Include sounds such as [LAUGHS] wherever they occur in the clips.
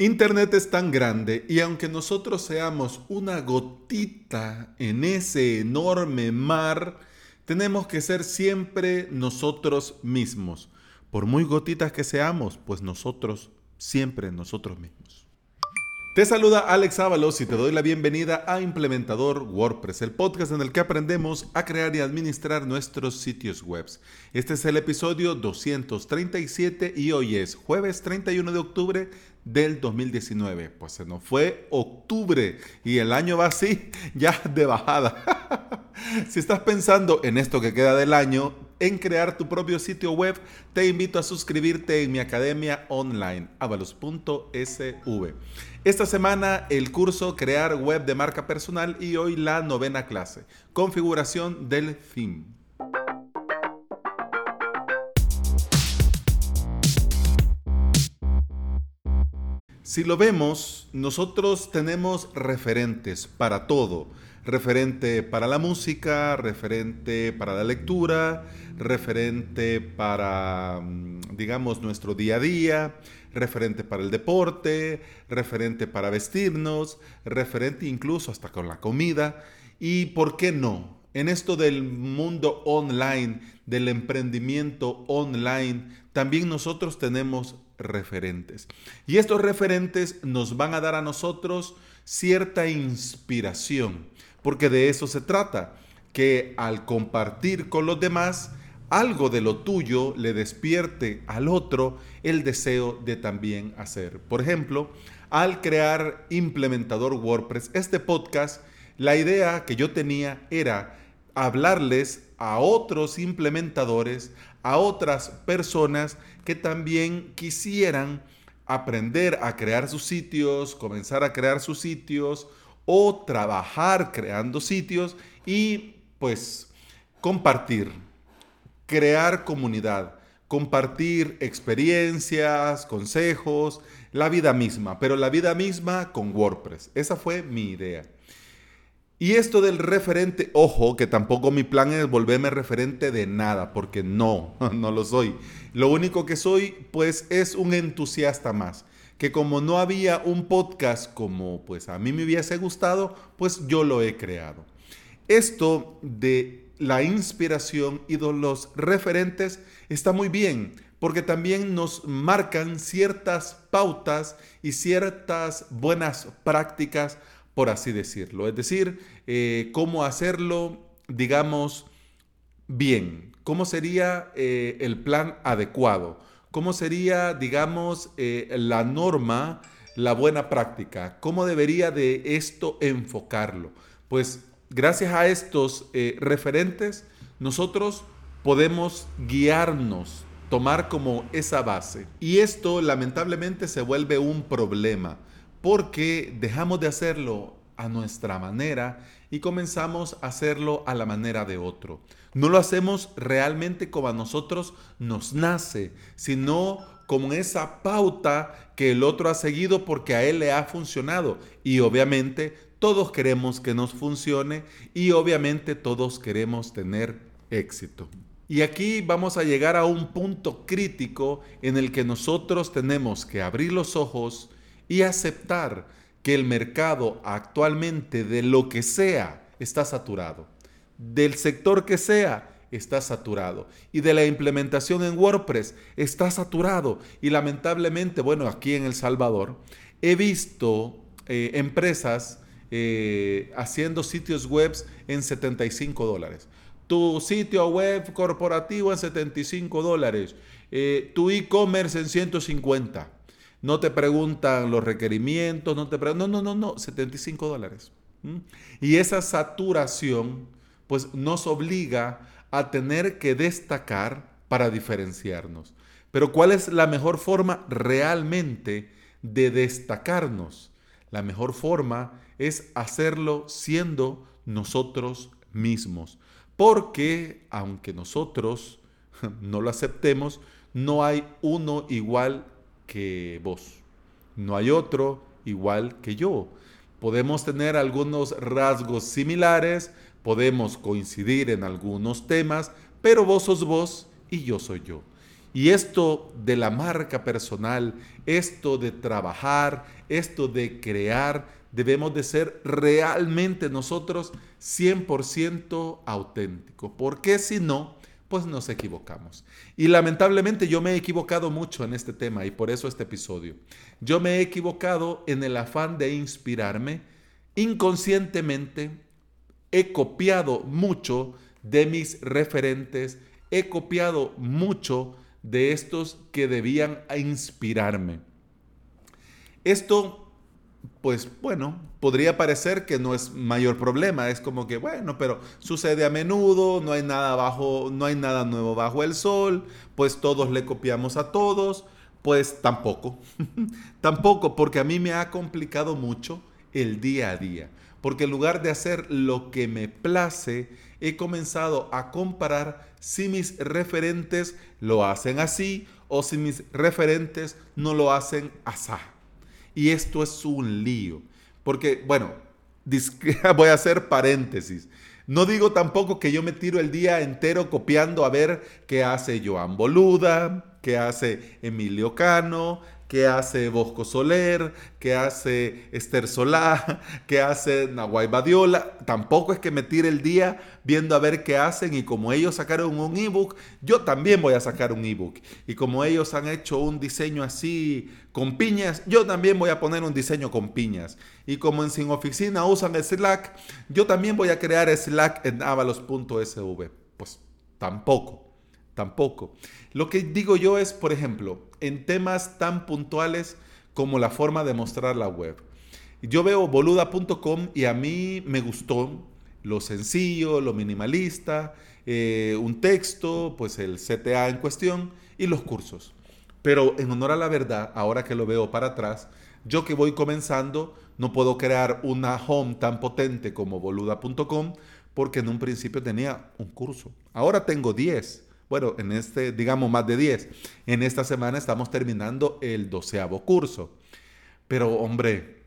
Internet es tan grande y aunque nosotros seamos una gotita en ese enorme mar, tenemos que ser siempre nosotros mismos. Por muy gotitas que seamos, pues nosotros, siempre nosotros mismos. Te saluda Alex Ábalos y te doy la bienvenida a Implementador WordPress, el podcast en el que aprendemos a crear y administrar nuestros sitios web. Este es el episodio 237 y hoy es jueves 31 de octubre del 2019. Pues se nos fue octubre y el año va así, [LAUGHS] ya de bajada. [LAUGHS] si estás pensando en esto que queda del año, en crear tu propio sitio web, te invito a suscribirte en mi academia online, avalos.sv. Esta semana el curso Crear web de marca personal y hoy la novena clase, configuración del theme. Si lo vemos, nosotros tenemos referentes para todo. Referente para la música, referente para la lectura, referente para, mm, digamos, nuestro día a día, referente para el deporte, referente para vestirnos, referente incluso hasta con la comida. ¿Y por qué no? En esto del mundo online, del emprendimiento online, también nosotros tenemos referentes. Y estos referentes nos van a dar a nosotros cierta inspiración, porque de eso se trata, que al compartir con los demás, algo de lo tuyo le despierte al otro el deseo de también hacer. Por ejemplo, al crear implementador WordPress, este podcast, la idea que yo tenía era hablarles a otros implementadores, a otras personas que también quisieran aprender a crear sus sitios, comenzar a crear sus sitios o trabajar creando sitios y pues compartir, crear comunidad, compartir experiencias, consejos, la vida misma, pero la vida misma con WordPress. Esa fue mi idea. Y esto del referente, ojo, que tampoco mi plan es volverme referente de nada, porque no, [LAUGHS] no lo soy. Lo único que soy, pues, es un entusiasta más. Que como no había un podcast como pues a mí me hubiese gustado, pues yo lo he creado. Esto de la inspiración y de los referentes está muy bien, porque también nos marcan ciertas pautas y ciertas buenas prácticas por así decirlo. Es decir, eh, cómo hacerlo, digamos, bien. ¿Cómo sería eh, el plan adecuado? ¿Cómo sería, digamos, eh, la norma, la buena práctica? ¿Cómo debería de esto enfocarlo? Pues gracias a estos referentes, nosotros podemos guiarnos, tomar como esa base. Y esto lamentablemente se vuelve un problema porque dejamos de hacerlo a nuestra manera y comenzamos a hacerlo a la manera de otro. No lo hacemos realmente como a nosotros nos nace, sino como esa pauta que el otro ha seguido porque a él le ha funcionado. Y obviamente todos queremos que nos funcione y obviamente todos queremos tener éxito. Y aquí vamos a llegar a un punto crítico en el que nosotros tenemos que abrir los ojos, y aceptar que el mercado actualmente de lo que sea está saturado. Del sector que sea está saturado. Y de la implementación en WordPress está saturado. Y lamentablemente, bueno, aquí en El Salvador he visto eh, empresas eh, haciendo sitios web en 75 dólares. Tu sitio web corporativo en 75 dólares. Eh, tu e-commerce en 150 no te preguntan los requerimientos, no te preguntan, no, no, no, no, 75 dólares. Y esa saturación, pues nos obliga a tener que destacar para diferenciarnos. Pero ¿cuál es la mejor forma realmente de destacarnos? La mejor forma es hacerlo siendo nosotros mismos. Porque aunque nosotros [LAUGHS] no lo aceptemos, no hay uno igual que vos. No hay otro igual que yo. Podemos tener algunos rasgos similares, podemos coincidir en algunos temas, pero vos sos vos y yo soy yo. Y esto de la marca personal, esto de trabajar, esto de crear, debemos de ser realmente nosotros 100% auténticos. Porque si no, pues nos equivocamos. Y lamentablemente yo me he equivocado mucho en este tema y por eso este episodio. Yo me he equivocado en el afán de inspirarme. Inconscientemente he copiado mucho de mis referentes, he copiado mucho de estos que debían inspirarme. Esto pues bueno, podría parecer que no es mayor problema, es como que bueno, pero sucede a menudo, no hay nada bajo, no hay nada nuevo bajo el sol, pues todos le copiamos a todos, pues tampoco. [LAUGHS] tampoco porque a mí me ha complicado mucho el día a día, porque en lugar de hacer lo que me place, he comenzado a comparar si mis referentes lo hacen así o si mis referentes no lo hacen así. Y esto es un lío. Porque, bueno, [LAUGHS] voy a hacer paréntesis. No digo tampoco que yo me tiro el día entero copiando a ver qué hace Joan Boluda, qué hace Emilio Cano, qué hace Bosco Soler, qué hace Esther Solá, [LAUGHS] qué hace Nahuay Badiola. Tampoco es que me tire el día viendo a ver qué hacen y como ellos sacaron un ebook, yo también voy a sacar un ebook. Y como ellos han hecho un diseño así con piñas, yo también voy a poner un diseño con piñas. Y como en Sin Oficina usan Slack, yo también voy a crear Slack en avalos.sv. Pues tampoco. Tampoco. Lo que digo yo es, por ejemplo, en temas tan puntuales como la forma de mostrar la web. Yo veo boluda.com y a mí me gustó lo sencillo, lo minimalista, eh, un texto, pues el CTA en cuestión y los cursos. Pero en honor a la verdad, ahora que lo veo para atrás, yo que voy comenzando, no puedo crear una home tan potente como boluda.com porque en un principio tenía un curso. Ahora tengo 10 bueno, en este, digamos, más de 10. En esta semana estamos terminando el doceavo curso. Pero, hombre,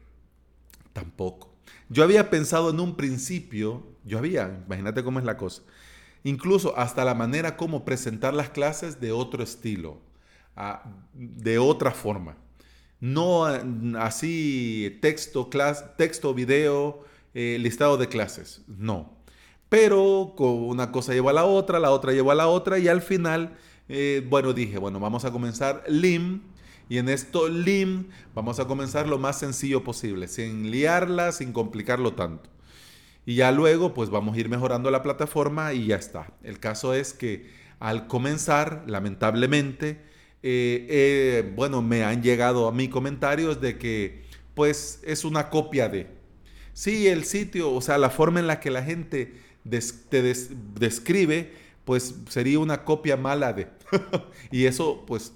tampoco. Yo había pensado en un principio, yo había, imagínate cómo es la cosa, incluso hasta la manera como presentar las clases de otro estilo, de otra forma. No así texto, texto video, eh, listado de clases. No pero con una cosa lleva a la otra, la otra lleva a la otra y al final, eh, bueno, dije, bueno, vamos a comenzar LIM y en esto LIM vamos a comenzar lo más sencillo posible, sin liarla, sin complicarlo tanto. Y ya luego, pues vamos a ir mejorando la plataforma y ya está. El caso es que al comenzar, lamentablemente, eh, eh, bueno, me han llegado a mí comentarios de que, pues, es una copia de. Sí, el sitio, o sea, la forma en la que la gente te describe, pues sería una copia mala de. [LAUGHS] y eso, pues,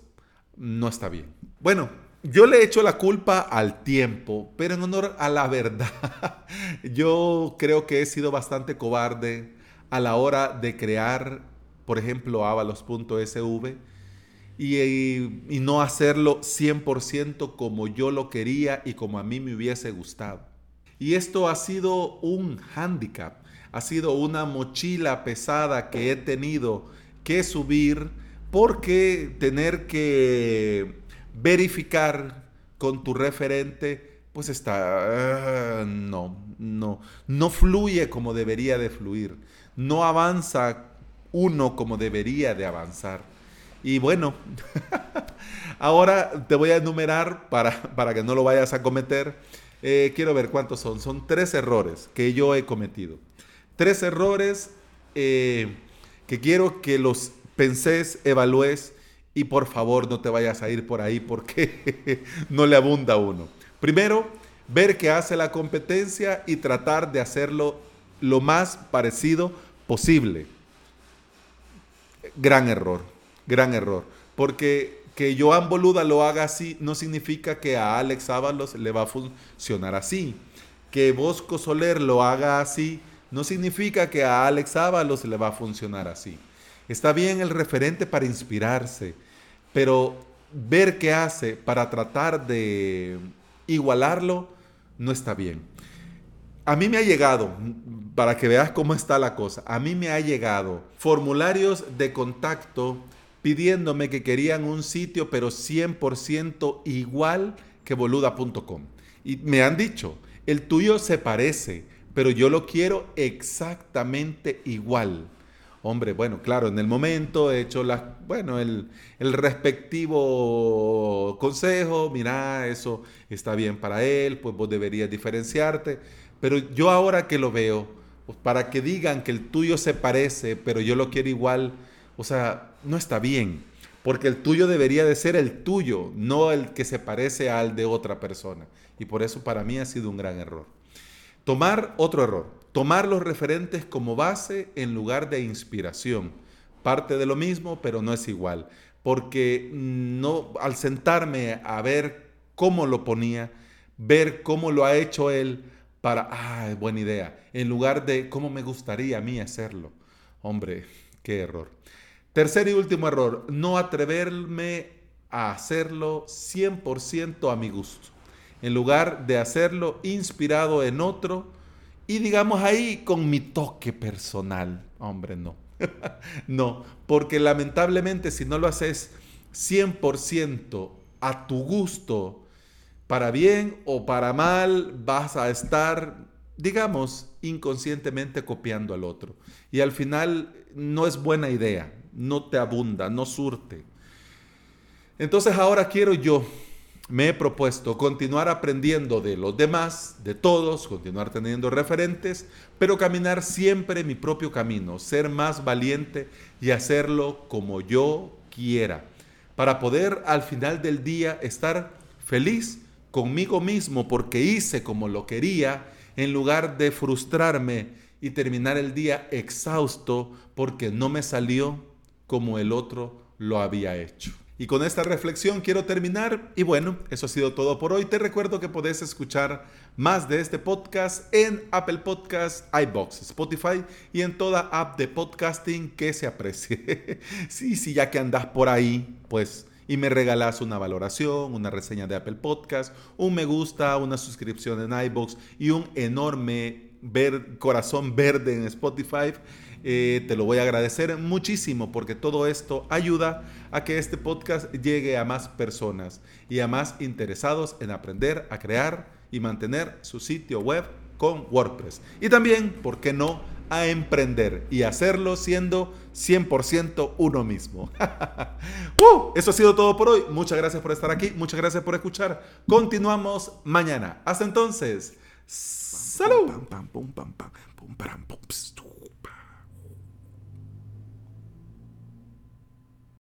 no está bien. Bueno, yo le echo la culpa al tiempo, pero en honor a la verdad, [LAUGHS] yo creo que he sido bastante cobarde a la hora de crear, por ejemplo, avalos.sv y, y no hacerlo 100% como yo lo quería y como a mí me hubiese gustado. Y esto ha sido un hándicap ha sido una mochila pesada que he tenido que subir porque tener que verificar con tu referente, pues está, ah, no, no, no fluye como debería de fluir, no avanza uno como debería de avanzar. Y bueno, [LAUGHS] ahora te voy a enumerar para, para que no lo vayas a cometer. Eh, quiero ver cuántos son. Son tres errores que yo he cometido. Tres errores eh, que quiero que los penses, evalúes y por favor no te vayas a ir por ahí porque [LAUGHS] no le abunda uno. Primero, ver qué hace la competencia y tratar de hacerlo lo más parecido posible. Gran error, gran error. Porque que Joan Boluda lo haga así no significa que a Alex Ábalos le va a funcionar así. Que Bosco Soler lo haga así no significa que a Alex Ábalos le va a funcionar así. Está bien el referente para inspirarse, pero ver qué hace para tratar de igualarlo no está bien. A mí me ha llegado, para que veas cómo está la cosa, a mí me ha llegado formularios de contacto pidiéndome que querían un sitio, pero 100% igual que boluda.com. Y me han dicho, el tuyo se parece, pero yo lo quiero exactamente igual. Hombre, bueno, claro, en el momento he hecho la, bueno, el, el respectivo consejo, mira, eso está bien para él, pues vos deberías diferenciarte. Pero yo ahora que lo veo, pues para que digan que el tuyo se parece, pero yo lo quiero igual, o sea, no está bien, porque el tuyo debería de ser el tuyo, no el que se parece al de otra persona. Y por eso para mí ha sido un gran error. Tomar otro error, tomar los referentes como base en lugar de inspiración. Parte de lo mismo, pero no es igual, porque no al sentarme a ver cómo lo ponía, ver cómo lo ha hecho él para, ah, buena idea, en lugar de cómo me gustaría a mí hacerlo. Hombre, qué error. Tercer y último error, no atreverme a hacerlo 100% a mi gusto, en lugar de hacerlo inspirado en otro y digamos ahí con mi toque personal. Hombre, no. [LAUGHS] no, porque lamentablemente si no lo haces 100% a tu gusto, para bien o para mal, vas a estar, digamos, inconscientemente copiando al otro. Y al final no es buena idea no te abunda, no surte. Entonces ahora quiero yo, me he propuesto continuar aprendiendo de los demás, de todos, continuar teniendo referentes, pero caminar siempre mi propio camino, ser más valiente y hacerlo como yo quiera, para poder al final del día estar feliz conmigo mismo porque hice como lo quería, en lugar de frustrarme y terminar el día exhausto porque no me salió como el otro lo había hecho. Y con esta reflexión quiero terminar. Y bueno, eso ha sido todo por hoy. Te recuerdo que podés escuchar más de este podcast en Apple Podcasts, iBox, Spotify y en toda app de podcasting que se aprecie. [LAUGHS] sí, sí, ya que andas por ahí, pues, y me regalas una valoración, una reseña de Apple Podcast, un me gusta, una suscripción en iBox y un enorme corazón verde en Spotify eh, te lo voy a agradecer muchísimo porque todo esto ayuda a que este podcast llegue a más personas y a más interesados en aprender a crear y mantener su sitio web con WordPress. Y también, ¿por qué no?, a emprender y hacerlo siendo 100% uno mismo. [LAUGHS] ¡Uh! Eso ha sido todo por hoy. Muchas gracias por estar aquí. Muchas gracias por escuchar. Continuamos mañana. Hasta entonces. ¡Salud!